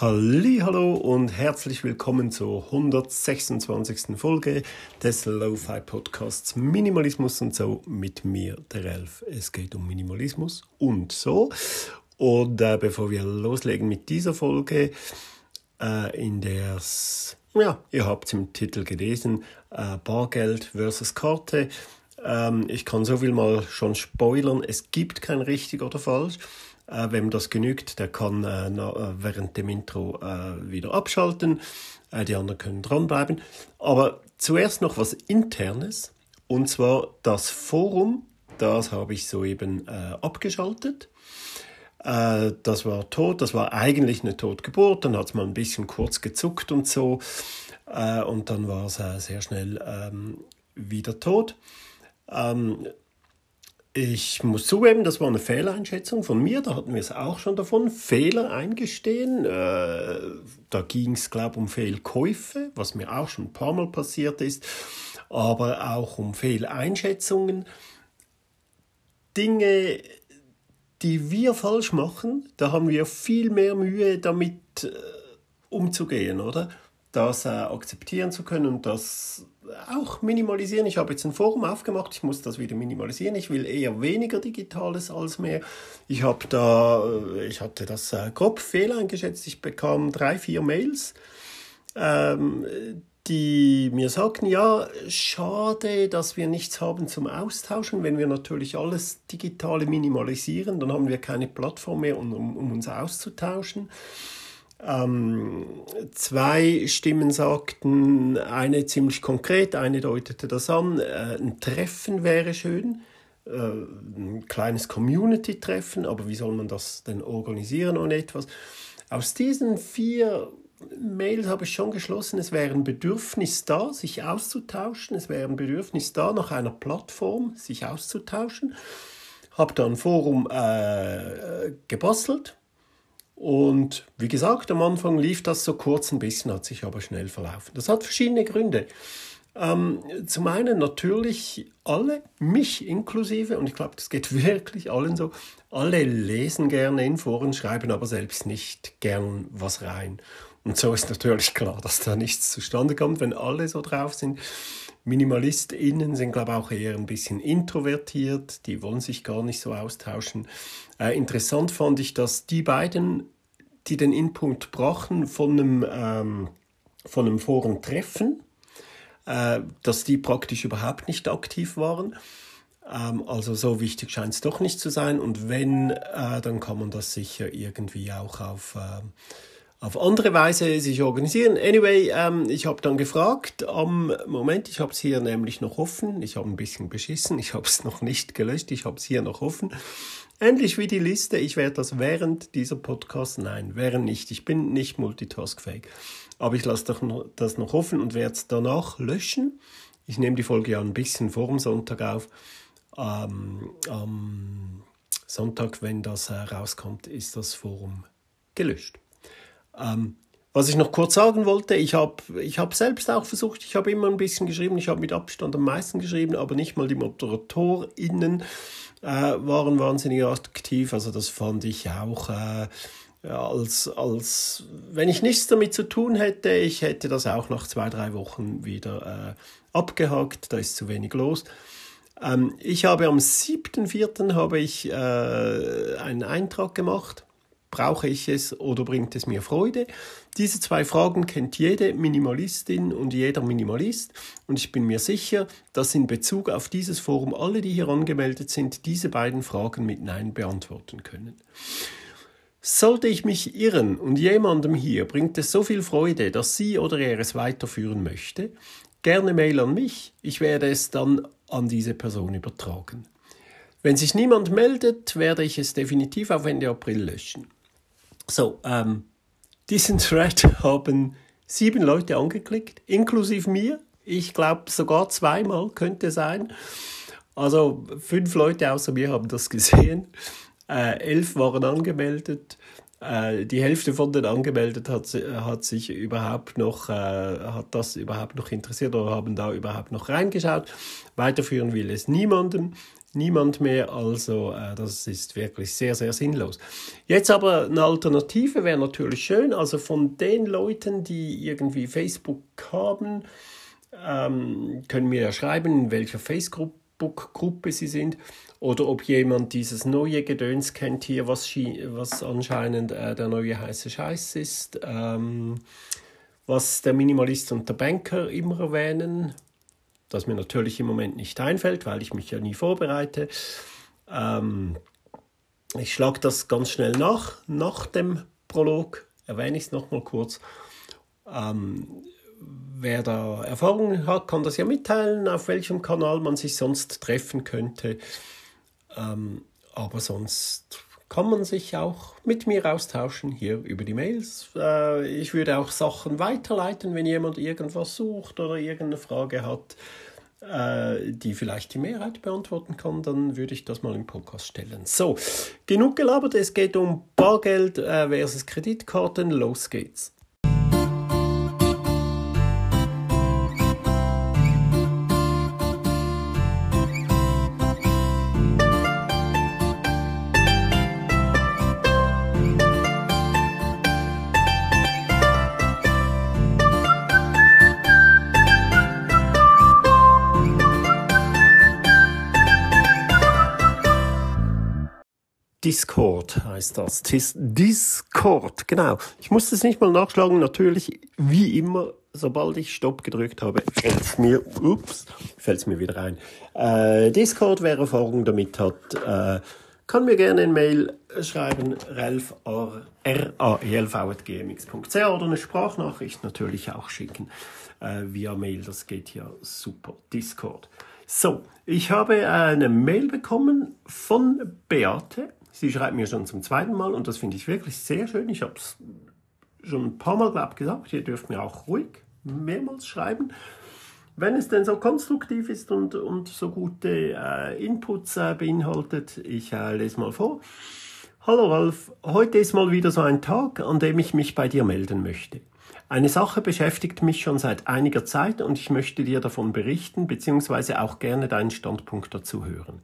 Hallo und herzlich willkommen zur 126. Folge des Lo-Fi Podcasts Minimalismus und so mit mir, der Elf. Es geht um Minimalismus und so. Und äh, bevor wir loslegen mit dieser Folge, äh, in der ja, ihr habt es im Titel gelesen, äh, Bargeld versus Karte. Ähm, ich kann so viel mal schon spoilern, es gibt kein richtig oder falsch. Äh, wem das genügt, der kann äh, äh, während dem Intro äh, wieder abschalten. Äh, die anderen können dranbleiben. Aber zuerst noch was Internes. Und zwar das Forum. Das habe ich soeben äh, abgeschaltet. das war tot. Das war eigentlich eine Totgeburt. Dann hat es mal ein bisschen kurz gezuckt und so. und dann war es sehr schnell ähm, wieder tot. Ähm, ich muss zugeben, das war eine Fehleinschätzung von mir. Da hatten wir es auch schon davon. Fehler eingestehen. Äh, da ging es, glaube ich, um Fehlkäufe, was mir auch schon ein paar Mal passiert ist. Aber auch um Fehleinschätzungen. Dinge, die wir falsch machen, da haben wir viel mehr Mühe damit äh, umzugehen, oder? Das äh, akzeptieren zu können und das auch minimalisieren. Ich habe jetzt ein Forum aufgemacht, ich muss das wieder minimalisieren. Ich will eher weniger Digitales als mehr. Ich habe da, äh, ich hatte das äh, grob Fehler eingeschätzt. Ich bekam drei, vier Mails, ähm, die mir sagten, ja, schade, dass wir nichts haben zum Austauschen. Wenn wir natürlich alles Digitale minimalisieren, dann haben wir keine Plattform mehr, um, um uns auszutauschen. Ähm, zwei Stimmen sagten, eine ziemlich konkret, eine deutete das an, äh, ein Treffen wäre schön, äh, ein kleines Community-Treffen, aber wie soll man das denn organisieren ohne etwas? Aus diesen vier Mails habe ich schon geschlossen, es wäre ein Bedürfnis da, sich auszutauschen, es wäre ein Bedürfnis da, nach einer Plattform sich auszutauschen. Habe da ein Forum äh, gebastelt und wie gesagt, am Anfang lief das so kurz ein bisschen, hat sich aber schnell verlaufen. Das hat verschiedene Gründe. Ähm, zum einen natürlich alle, mich inklusive, und ich glaube, das geht wirklich allen so, alle lesen gerne in Foren, schreiben aber selbst nicht gern was rein. Und so ist natürlich klar, dass da nichts zustande kommt, wenn alle so drauf sind. MinimalistInnen sind, glaube ich, auch eher ein bisschen introvertiert, die wollen sich gar nicht so austauschen. Äh, interessant fand ich, dass die beiden, die den Input brachen von einem, ähm, von einem Forentreffen, äh, dass die praktisch überhaupt nicht aktiv waren. Ähm, also so wichtig scheint es doch nicht zu sein. Und wenn, äh, dann kann man das sicher irgendwie auch auf äh, auf andere Weise sich organisieren. Anyway, ähm, ich habe dann gefragt, am Moment, ich habe es hier nämlich noch offen. Ich habe ein bisschen beschissen, ich habe es noch nicht gelöscht, ich habe es hier noch offen. Ähnlich wie die Liste, ich werde das während dieser Podcast, nein, während nicht, ich bin nicht multitaskfähig. Aber ich lasse das noch offen und werde es danach löschen. Ich nehme die Folge ja ein bisschen vor dem Sonntag auf. Ähm, am Sonntag, wenn das äh, rauskommt, ist das Forum gelöscht. Ähm, was ich noch kurz sagen wollte, ich habe ich hab selbst auch versucht, ich habe immer ein bisschen geschrieben, ich habe mit Abstand am meisten geschrieben, aber nicht mal die ModeratorInnen äh, waren wahnsinnig aktiv. Also das fand ich auch äh, als, als, wenn ich nichts damit zu tun hätte, ich hätte das auch nach zwei, drei Wochen wieder äh, abgehakt, da ist zu wenig los. Ähm, ich habe am 7.4. habe ich äh, einen Eintrag gemacht Brauche ich es oder bringt es mir Freude? Diese zwei Fragen kennt jede Minimalistin und jeder Minimalist und ich bin mir sicher, dass in Bezug auf dieses Forum alle, die hier angemeldet sind, diese beiden Fragen mit Nein beantworten können. Sollte ich mich irren und jemandem hier bringt es so viel Freude, dass sie oder er es weiterführen möchte, gerne Mail an mich, ich werde es dann an diese Person übertragen. Wenn sich niemand meldet, werde ich es definitiv auf Ende April löschen. So, ähm, diesen Thread haben sieben Leute angeklickt, inklusive mir. Ich glaube sogar zweimal könnte sein. Also fünf Leute außer mir haben das gesehen. Äh, elf waren angemeldet. Äh, die Hälfte von den angemeldet hat, hat sich überhaupt noch, äh, hat das überhaupt noch interessiert oder haben da überhaupt noch reingeschaut. Weiterführen will es niemanden niemand mehr. Also äh, das ist wirklich sehr, sehr sinnlos. Jetzt aber eine Alternative wäre natürlich schön. Also von den Leuten, die irgendwie Facebook haben, ähm, können mir ja schreiben, in welcher Facebook-Gruppe sie sind oder ob jemand dieses neue Gedöns kennt hier, was, was anscheinend äh, der neue heiße Scheiß ist. Ähm, was der Minimalist und der Banker immer erwähnen, das mir natürlich im Moment nicht einfällt, weil ich mich ja nie vorbereite. Ähm, ich schlage das ganz schnell nach. Nach dem Prolog erwähne ich es nochmal kurz. Ähm, wer da Erfahrungen hat, kann das ja mitteilen, auf welchem Kanal man sich sonst treffen könnte. Ähm, aber sonst kann man sich auch mit mir austauschen hier über die Mails. Äh, ich würde auch Sachen weiterleiten, wenn jemand irgendwas sucht oder irgendeine Frage hat. Äh, die vielleicht die Mehrheit beantworten kann, dann würde ich das mal im Podcast stellen. So, genug gelabert. Es geht um Bargeld äh, versus Kreditkarten. Los geht's. Discord heißt das. Discord, genau. Ich musste es nicht mal nachschlagen. Natürlich, wie immer, sobald ich Stopp gedrückt habe, fällt es mir, ups, fällt es mir wieder ein. Äh, Discord, wer Erfahrung damit hat, äh, kann mir gerne ein Mail schreiben, ralf, r-a-e-l-v.gmx.ch oder eine Sprachnachricht natürlich auch schicken äh, via Mail. Das geht ja super. Discord. So, ich habe eine Mail bekommen von Beate. Sie schreibt mir schon zum zweiten Mal und das finde ich wirklich sehr schön. Ich habe es schon ein paar Mal glaub, gesagt. Ihr dürft mir auch ruhig mehrmals schreiben. Wenn es denn so konstruktiv ist und, und so gute äh, Inputs äh, beinhaltet, ich äh, lese mal vor. Hallo Ralf, heute ist mal wieder so ein Tag, an dem ich mich bei dir melden möchte. Eine Sache beschäftigt mich schon seit einiger Zeit und ich möchte dir davon berichten bzw. auch gerne deinen Standpunkt dazu hören.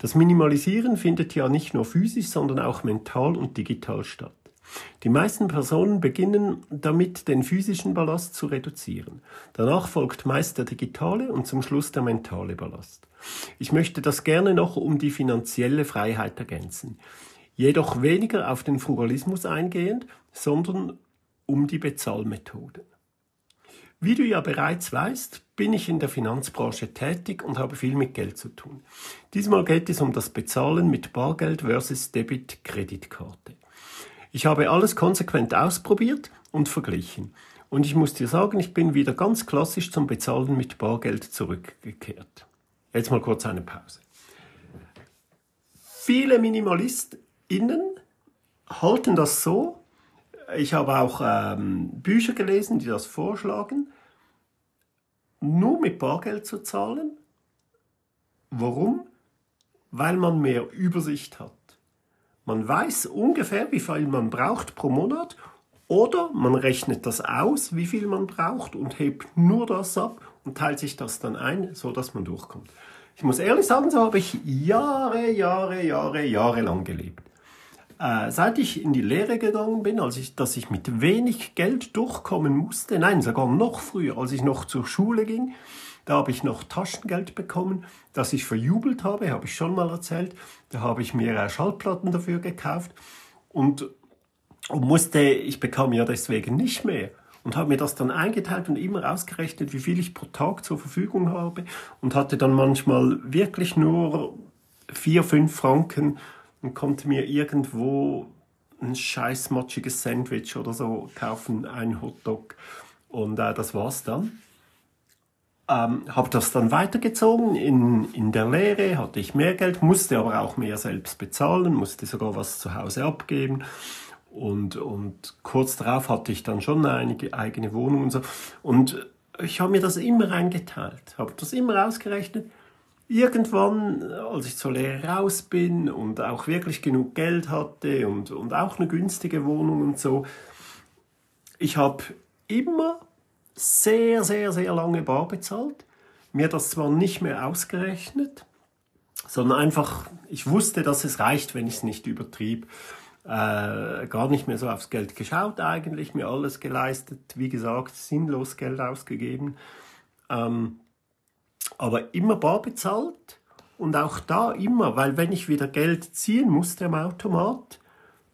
Das Minimalisieren findet ja nicht nur physisch, sondern auch mental und digital statt. Die meisten Personen beginnen damit, den physischen Ballast zu reduzieren. Danach folgt meist der digitale und zum Schluss der mentale Ballast. Ich möchte das gerne noch um die finanzielle Freiheit ergänzen. Jedoch weniger auf den Frugalismus eingehend, sondern um die Bezahlmethode. Wie du ja bereits weißt, bin ich in der Finanzbranche tätig und habe viel mit Geld zu tun. Diesmal geht es um das Bezahlen mit Bargeld versus Debit-Kreditkarte. Ich habe alles konsequent ausprobiert und verglichen. Und ich muss dir sagen, ich bin wieder ganz klassisch zum Bezahlen mit Bargeld zurückgekehrt. Jetzt mal kurz eine Pause. Viele MinimalistInnen halten das so, ich habe auch ähm, Bücher gelesen, die das vorschlagen, nur mit Bargeld zu zahlen. Warum? Weil man mehr Übersicht hat. Man weiß ungefähr, wie viel man braucht pro Monat oder man rechnet das aus, wie viel man braucht und hebt nur das ab und teilt sich das dann ein, so dass man durchkommt. Ich muss ehrlich sagen, so habe ich Jahre, Jahre, Jahre, Jahre lang gelebt. Äh, seit ich in die Lehre gegangen bin, als ich, dass ich mit wenig Geld durchkommen musste, nein, sogar noch früher, als ich noch zur Schule ging, da habe ich noch Taschengeld bekommen, das ich verjubelt habe, habe ich schon mal erzählt. Da habe ich mir äh, Schallplatten dafür gekauft und, und musste, ich bekam ja deswegen nicht mehr und habe mir das dann eingeteilt und immer ausgerechnet, wie viel ich pro Tag zur Verfügung habe und hatte dann manchmal wirklich nur vier, fünf Franken und konnte mir irgendwo ein scheiß motschiges Sandwich oder so kaufen, ein Hotdog. Und äh, das war's dann. Ähm, habe das dann weitergezogen in, in der Lehre, hatte ich mehr Geld, musste aber auch mehr selbst bezahlen, musste sogar was zu Hause abgeben. Und, und kurz darauf hatte ich dann schon eine eigene Wohnung und so. Und ich habe mir das immer eingeteilt, habe das immer ausgerechnet irgendwann, als ich zur Lehre raus bin und auch wirklich genug Geld hatte und, und auch eine günstige Wohnung und so, ich habe immer sehr, sehr, sehr lange bar bezahlt. Mir das zwar nicht mehr ausgerechnet, sondern einfach, ich wusste, dass es reicht, wenn ich es nicht übertrieb. Äh, gar nicht mehr so aufs Geld geschaut eigentlich, mir alles geleistet, wie gesagt, sinnlos Geld ausgegeben. Ähm, aber immer bar bezahlt und auch da immer, weil wenn ich wieder Geld ziehen musste am Automat,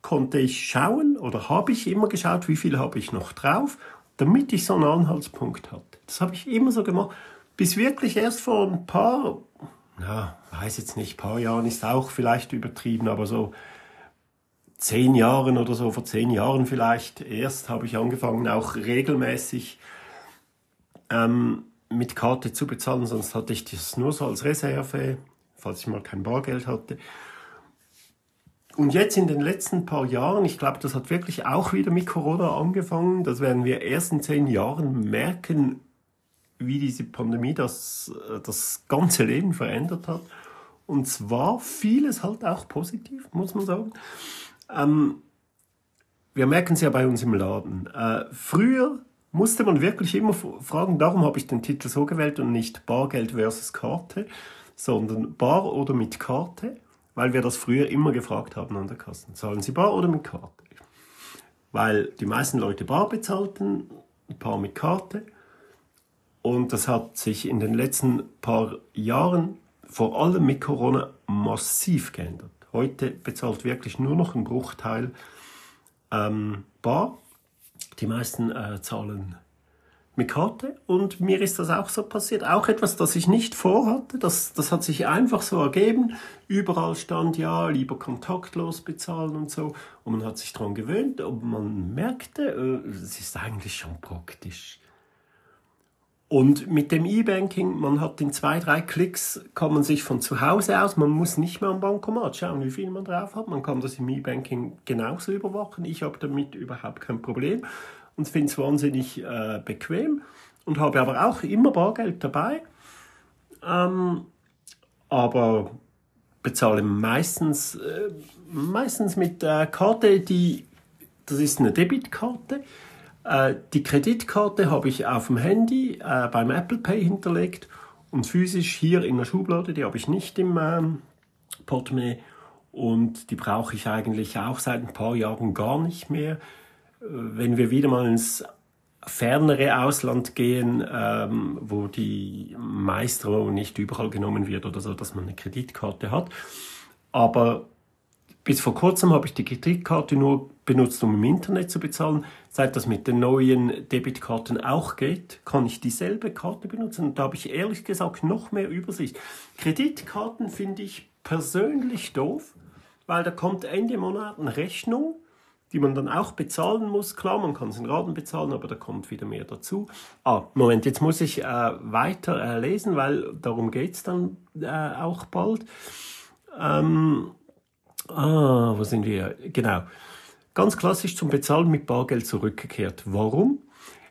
konnte ich schauen oder habe ich immer geschaut, wie viel habe ich noch drauf, damit ich so einen Anhaltspunkt hatte. Das habe ich immer so gemacht, bis wirklich erst vor ein paar, na, weiß jetzt nicht, paar Jahren ist auch vielleicht übertrieben, aber so zehn Jahren oder so, vor zehn Jahren vielleicht erst habe ich angefangen, auch regelmäßig ähm, mit Karte zu bezahlen, sonst hatte ich das nur so als Reserve, falls ich mal kein Bargeld hatte. Und jetzt in den letzten paar Jahren, ich glaube, das hat wirklich auch wieder mit Corona angefangen, das werden wir erst in zehn Jahren merken, wie diese Pandemie das, das ganze Leben verändert hat. Und zwar vieles halt auch positiv, muss man sagen. Ähm, wir merken es ja bei uns im Laden. Äh, früher musste man wirklich immer fragen, darum habe ich den Titel so gewählt und nicht Bargeld versus Karte, sondern Bar oder mit Karte, weil wir das früher immer gefragt haben an der Kasse. Zahlen Sie Bar oder mit Karte? Weil die meisten Leute Bar bezahlten, ein paar mit Karte. Und das hat sich in den letzten paar Jahren, vor allem mit Corona, massiv geändert. Heute bezahlt wirklich nur noch ein Bruchteil ähm, Bar die meisten äh, zahlen mit Karte und mir ist das auch so passiert. Auch etwas, das ich nicht vorhatte. Das, das hat sich einfach so ergeben. Überall stand ja, lieber kontaktlos bezahlen und so. Und man hat sich daran gewöhnt und man merkte, äh, es ist eigentlich schon praktisch. Und mit dem E-Banking, man hat in zwei, drei Klicks, kann man sich von zu Hause aus, man muss nicht mehr am Bankomat schauen, wie viel man drauf hat. Man kann das im E-Banking genauso überwachen. Ich habe damit überhaupt kein Problem und finde es wahnsinnig äh, bequem und habe aber auch immer Bargeld dabei. Ähm, aber bezahle meistens, äh, meistens mit äh, Karte, die, das ist eine Debitkarte. Äh, die Kreditkarte habe ich auf dem Handy äh, beim Apple Pay hinterlegt und physisch hier in der Schublade, die habe ich nicht im ähm, Portemonnaie und die brauche ich eigentlich auch seit ein paar Jahren gar nicht mehr. Äh, wenn wir wieder mal ins fernere Ausland gehen, ähm, wo die Maestro nicht überall genommen wird oder so, dass man eine Kreditkarte hat. Aber bis vor kurzem habe ich die Kreditkarte nur benutzt, um im Internet zu bezahlen. Seit das mit den neuen Debitkarten auch geht, kann ich dieselbe Karte benutzen. Und da habe ich ehrlich gesagt noch mehr Übersicht. Kreditkarten finde ich persönlich doof, weil da kommt Ende Monat eine Rechnung, die man dann auch bezahlen muss. Klar, man kann es in Raten bezahlen, aber da kommt wieder mehr dazu. Ah, Moment, jetzt muss ich äh, weiter äh, lesen, weil darum geht es dann äh, auch bald. Ähm, Ah, wo sind wir? Genau. Ganz klassisch zum Bezahlen mit Bargeld zurückgekehrt. Warum?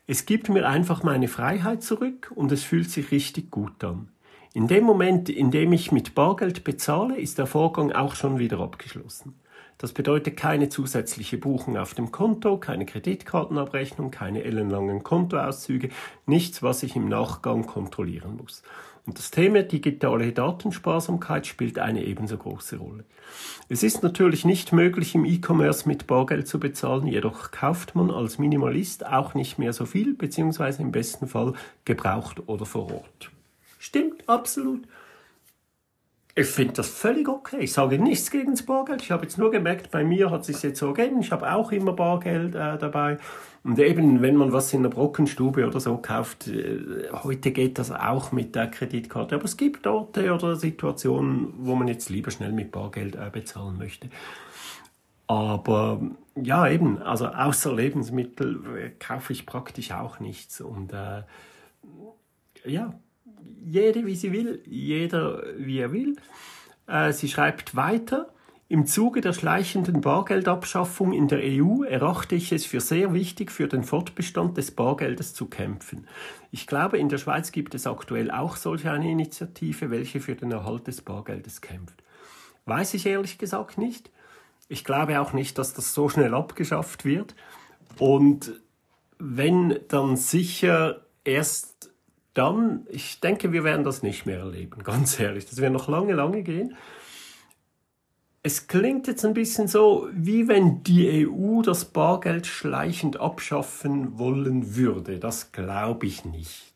Es gibt mir einfach meine Freiheit zurück und es fühlt sich richtig gut an. In dem Moment, in dem ich mit Bargeld bezahle, ist der Vorgang auch schon wieder abgeschlossen. Das bedeutet keine zusätzliche Buchung auf dem Konto, keine Kreditkartenabrechnung, keine ellenlangen Kontoauszüge, nichts, was ich im Nachgang kontrollieren muss. Und das Thema digitale Datensparsamkeit spielt eine ebenso große Rolle. Es ist natürlich nicht möglich, im E-Commerce mit Bargeld zu bezahlen, jedoch kauft man als Minimalist auch nicht mehr so viel, beziehungsweise im besten Fall gebraucht oder vor Ort. Stimmt, absolut. Ich finde das völlig okay. Ich sage nichts gegen das Bargeld. Ich habe jetzt nur gemerkt, bei mir hat es sich jetzt so ergeben. Ich habe auch immer Bargeld äh, dabei. Und eben, wenn man was in der Brockenstube oder so kauft, äh, heute geht das auch mit der Kreditkarte. Aber es gibt Orte oder Situationen, wo man jetzt lieber schnell mit Bargeld äh, bezahlen möchte. Aber ja, eben, also außer Lebensmittel äh, kaufe ich praktisch auch nichts. Und äh, ja, jede wie sie will, jeder wie er will. Äh, sie schreibt weiter. Im Zuge der schleichenden Bargeldabschaffung in der EU erachte ich es für sehr wichtig, für den Fortbestand des Bargeldes zu kämpfen. Ich glaube, in der Schweiz gibt es aktuell auch solch eine Initiative, welche für den Erhalt des Bargeldes kämpft. Weiß ich ehrlich gesagt nicht. Ich glaube auch nicht, dass das so schnell abgeschafft wird. Und wenn, dann sicher erst dann, ich denke, wir werden das nicht mehr erleben, ganz ehrlich. Das wird noch lange, lange gehen. Es klingt jetzt ein bisschen so, wie wenn die EU das Bargeld schleichend abschaffen wollen würde. Das glaube ich nicht.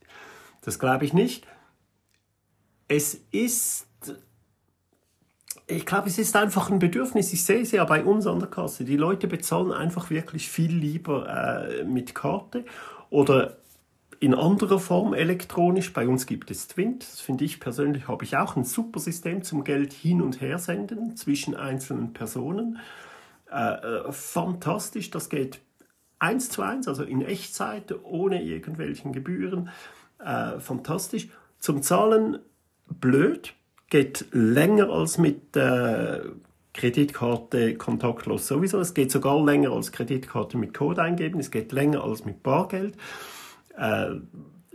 Das glaube ich nicht. Es ist, ich glaube, es ist einfach ein Bedürfnis. Ich sehe es ja bei uns an der Kasse. Die Leute bezahlen einfach wirklich viel lieber äh, mit Karte oder in anderer Form elektronisch. Bei uns gibt es Twint. Das finde ich persönlich, habe ich auch ein super System zum Geld hin und her senden zwischen einzelnen Personen. Äh, äh, fantastisch, das geht eins zu eins, also in Echtzeit, ohne irgendwelchen Gebühren. Äh, fantastisch. Zum Zahlen blöd, geht länger als mit äh, Kreditkarte kontaktlos sowieso. Es geht sogar länger als Kreditkarte mit Code eingeben. Es geht länger als mit Bargeld. Äh,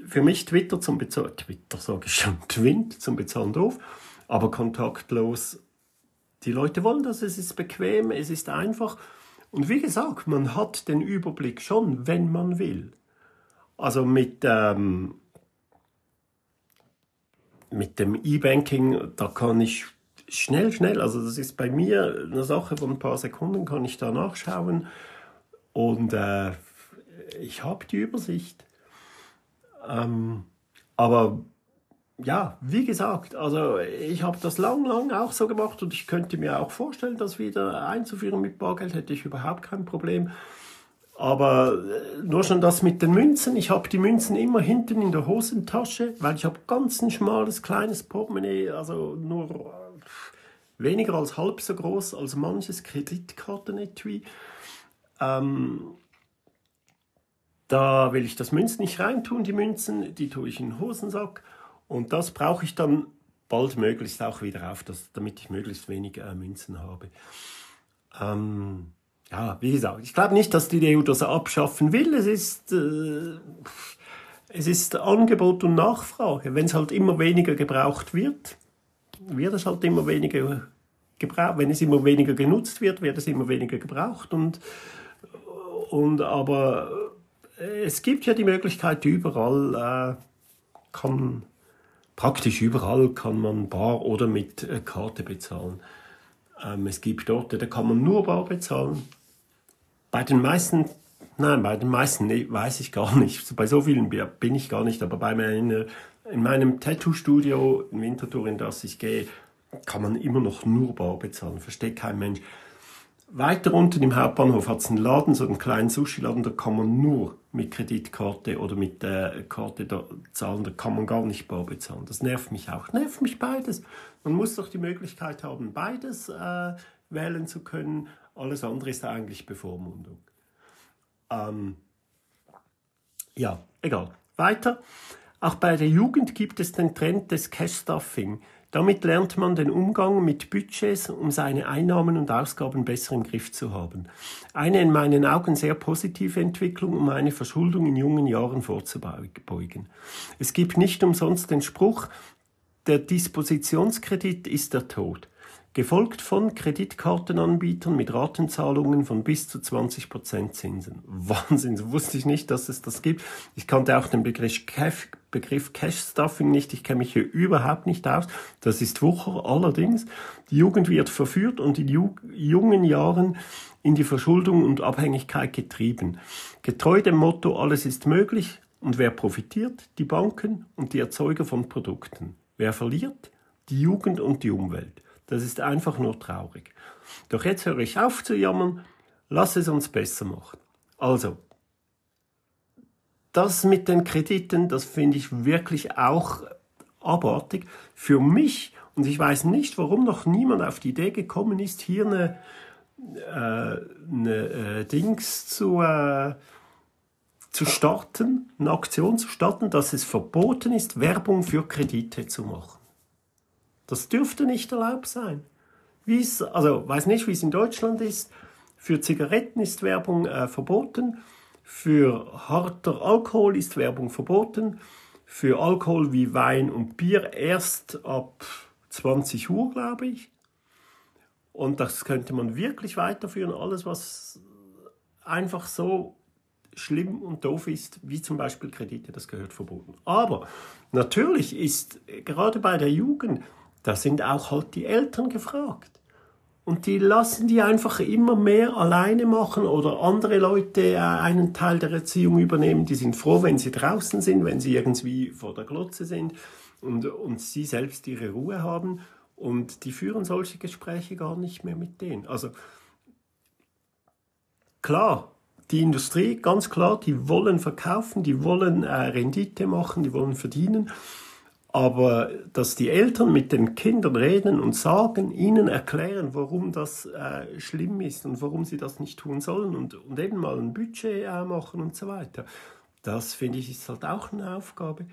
für mich Twitter zum Bezahlen, Twitter sage ich schon, Twint zum Bezahlen drauf, aber kontaktlos. Die Leute wollen das, es ist bequem, es ist einfach. Und wie gesagt, man hat den Überblick schon, wenn man will. Also mit, ähm, mit dem E-Banking, da kann ich schnell, schnell, also das ist bei mir eine Sache von ein paar Sekunden, kann ich da nachschauen und äh, ich habe die Übersicht. Ähm, aber ja, wie gesagt, also ich habe das lang, lang auch so gemacht und ich könnte mir auch vorstellen, das wieder einzuführen mit Bargeld, hätte ich überhaupt kein Problem. Aber äh, nur schon das mit den Münzen. Ich habe die Münzen immer hinten in der Hosentasche, weil ich habe ganz ein schmales, kleines Portemonnaie, also nur äh, weniger als halb so groß als manches Kreditkartenetui. Ähm, da will ich das Münzen nicht reintun, die Münzen, die tue ich in den Hosensack und das brauche ich dann bald möglichst auch wieder auf, das, damit ich möglichst wenig äh, Münzen habe. Ähm, ja, wie gesagt, ich glaube nicht, dass die EU das abschaffen will. Es ist, äh, es ist Angebot und Nachfrage. Wenn es halt immer weniger gebraucht wird, wird es halt immer weniger gebraucht. Wenn es immer weniger genutzt wird, wird es immer weniger gebraucht. Und, und aber es gibt ja die Möglichkeit, überall äh, kann, praktisch überall kann man bar oder mit äh, Karte bezahlen. Ähm, es gibt Orte, da kann man nur bar bezahlen. Bei den meisten, nein, bei den meisten weiß ich gar nicht. Bei so vielen bin ich gar nicht, aber bei meiner, in meinem Tattoo-Studio in Winterthur, in das ich gehe, kann man immer noch nur bar bezahlen. Versteht kein Mensch. Weiter unten im Hauptbahnhof hat es einen Laden, so einen kleinen Sushi-Laden, da kann man nur mit Kreditkarte oder mit der Karte da zahlen, da kann man gar nicht bar bezahlen. Das nervt mich auch. Nervt mich beides. Man muss doch die Möglichkeit haben, beides äh, wählen zu können. Alles andere ist eigentlich Bevormundung. Ähm, ja, egal. Weiter. Auch bei der Jugend gibt es den Trend des Cash-Stuffing. Damit lernt man den Umgang mit Budgets, um seine Einnahmen und Ausgaben besser im Griff zu haben. Eine in meinen Augen sehr positive Entwicklung, um eine Verschuldung in jungen Jahren vorzubeugen. Es gibt nicht umsonst den Spruch, der Dispositionskredit ist der Tod gefolgt von Kreditkartenanbietern mit Ratenzahlungen von bis zu 20% Zinsen. Wahnsinn, so wusste ich nicht, dass es das gibt. Ich kannte auch den Begriff Cash, Begriff Cash Stuffing nicht, ich kenne mich hier überhaupt nicht aus. Das ist Wucher allerdings. Die Jugend wird verführt und in jungen Jahren in die Verschuldung und Abhängigkeit getrieben. Getreu dem Motto, alles ist möglich und wer profitiert? Die Banken und die Erzeuger von Produkten. Wer verliert? Die Jugend und die Umwelt. Das ist einfach nur traurig. Doch jetzt höre ich auf zu jammern, lass es uns besser machen. Also, das mit den Krediten, das finde ich wirklich auch abartig. Für mich, und ich weiß nicht, warum noch niemand auf die Idee gekommen ist, hier eine, äh, eine äh, Dings zu, äh, zu starten, eine Aktion zu starten, dass es verboten ist, Werbung für Kredite zu machen. Das dürfte nicht erlaubt sein. wie es, also weiß nicht, wie es in Deutschland ist. Für Zigaretten ist Werbung äh, verboten. Für harter Alkohol ist Werbung verboten. Für Alkohol wie Wein und Bier erst ab 20 Uhr, glaube ich. Und das könnte man wirklich weiterführen. Alles, was einfach so schlimm und doof ist, wie zum Beispiel Kredite, das gehört verboten. Aber natürlich ist gerade bei der Jugend, da sind auch halt die Eltern gefragt. Und die lassen die einfach immer mehr alleine machen oder andere Leute äh, einen Teil der Erziehung übernehmen. Die sind froh, wenn sie draußen sind, wenn sie irgendwie vor der Glotze sind und, und sie selbst ihre Ruhe haben. Und die führen solche Gespräche gar nicht mehr mit denen. Also klar, die Industrie, ganz klar, die wollen verkaufen, die wollen äh, Rendite machen, die wollen verdienen. Aber dass die Eltern mit den Kindern reden und sagen, ihnen erklären, warum das äh, schlimm ist und warum sie das nicht tun sollen und, und eben mal ein Budget äh, machen und so weiter, das finde ich ist halt auch eine Aufgabe.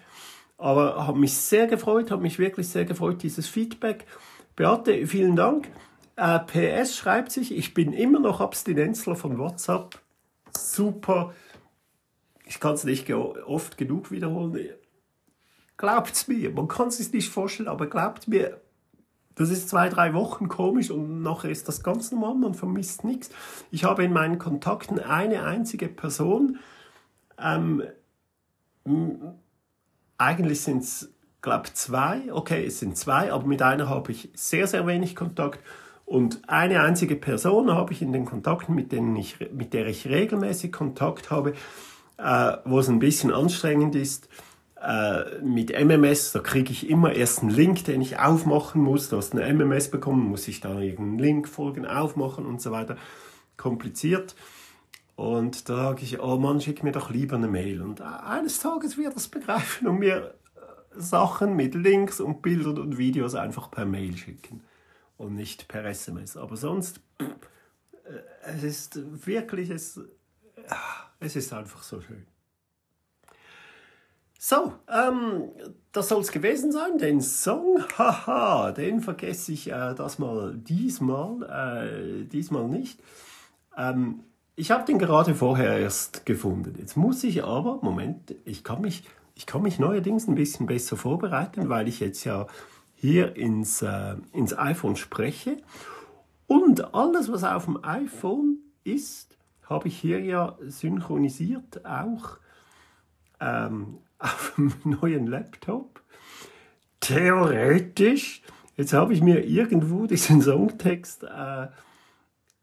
Aber habe mich sehr gefreut, habe mich wirklich sehr gefreut, dieses Feedback. Beate, vielen Dank. Äh, PS schreibt sich, ich bin immer noch Abstinenzler von WhatsApp. Super. Ich kann es nicht oft genug wiederholen Glaubt mir, man kann es sich nicht vorstellen, aber glaubt mir, das ist zwei, drei Wochen komisch und nachher ist das ganz normal, man vermisst nichts. Ich habe in meinen Kontakten eine einzige Person, ähm, eigentlich sind es, glaube ich, zwei, okay, es sind zwei, aber mit einer habe ich sehr, sehr wenig Kontakt. Und eine einzige Person habe ich in den Kontakten, mit, denen ich, mit der ich regelmäßig Kontakt habe, äh, wo es ein bisschen anstrengend ist äh, mit MMS, da kriege ich immer erst einen Link, den ich aufmachen muss. Du hast eine MMS bekommen, muss ich da irgendeinen Link folgen, aufmachen und so weiter. Kompliziert. Und da sage ich, oh Mann, schick mir doch lieber eine Mail. Und eines Tages wird das begreifen und mir äh, Sachen mit Links und Bildern und Videos einfach per Mail schicken und nicht per SMS. Aber sonst, äh, es ist wirklich, es, es ist einfach so schön. So, ähm, das soll es gewesen sein. Den Song, haha, den vergesse ich äh, das mal diesmal, äh, diesmal nicht. Ähm, ich habe den gerade vorher erst gefunden. Jetzt muss ich aber, Moment, ich kann mich, ich kann mich neuerdings ein bisschen besser vorbereiten, weil ich jetzt ja hier ins, äh, ins iPhone spreche. Und alles, was auf dem iPhone ist, habe ich hier ja synchronisiert auch ähm, auf dem neuen Laptop. Theoretisch, jetzt habe ich mir irgendwo diesen Songtext äh,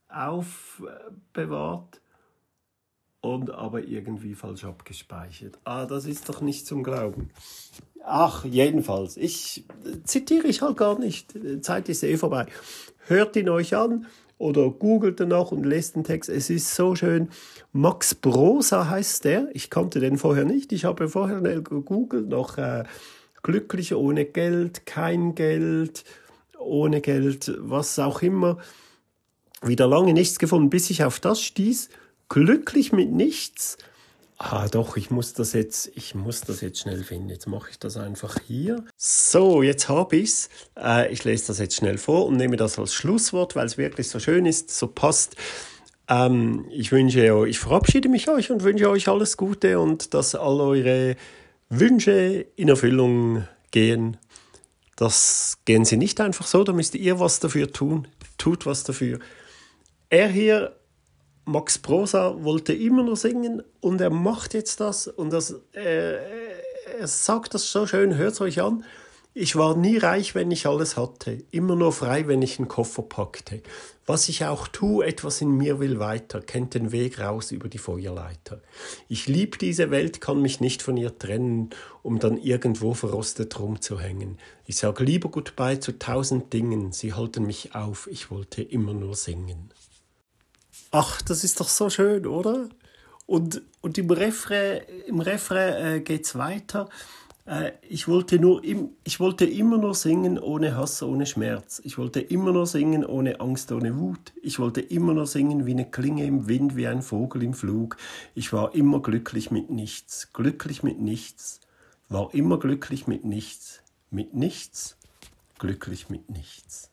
aufbewahrt und aber irgendwie falsch abgespeichert. Ah, das ist doch nicht zum Glauben. Ach, jedenfalls, ich zitiere ich halt gar nicht. Zeit ist eh vorbei. Hört ihn euch an oder googelt danach und lest den Text. Es ist so schön. Max Brosa heißt der. Ich kannte den vorher nicht. Ich habe vorher gegoogelt, noch äh, glücklich ohne Geld, kein Geld, ohne Geld, was auch immer. Wieder lange nichts gefunden, bis ich auf das stieß. Glücklich mit nichts. Ah, doch, ich muss das jetzt, ich muss das jetzt schnell finden. Jetzt mache ich das einfach hier. So, jetzt habe ich's. Äh, ich lese das jetzt schnell vor und nehme das als Schlusswort, weil es wirklich so schön ist, so passt. Ähm, ich wünsche ich verabschiede mich euch und wünsche euch alles Gute und dass all eure Wünsche in Erfüllung gehen. Das gehen sie nicht einfach so, da müsst ihr was dafür tun. Tut was dafür. Er hier Max Prosa wollte immer nur singen und er macht jetzt das und das, äh, er sagt das so schön, hört es euch an. Ich war nie reich, wenn ich alles hatte, immer nur frei, wenn ich einen Koffer packte. Was ich auch tu, etwas in mir will weiter, kennt den Weg raus über die Feuerleiter. Ich lieb diese Welt, kann mich nicht von ihr trennen, um dann irgendwo verrostet rumzuhängen. Ich sag lieber Goodbye zu tausend Dingen, sie halten mich auf, ich wollte immer nur singen. Ach, das ist doch so schön, oder? Und, und im Refrain, im Refrain äh, geht es weiter. Äh, ich, wollte nur im, ich wollte immer nur singen ohne Hass, ohne Schmerz. Ich wollte immer nur singen ohne Angst, ohne Wut. Ich wollte immer nur singen wie eine Klinge im Wind, wie ein Vogel im Flug. Ich war immer glücklich mit nichts, glücklich mit nichts. War immer glücklich mit nichts, mit nichts, glücklich mit nichts.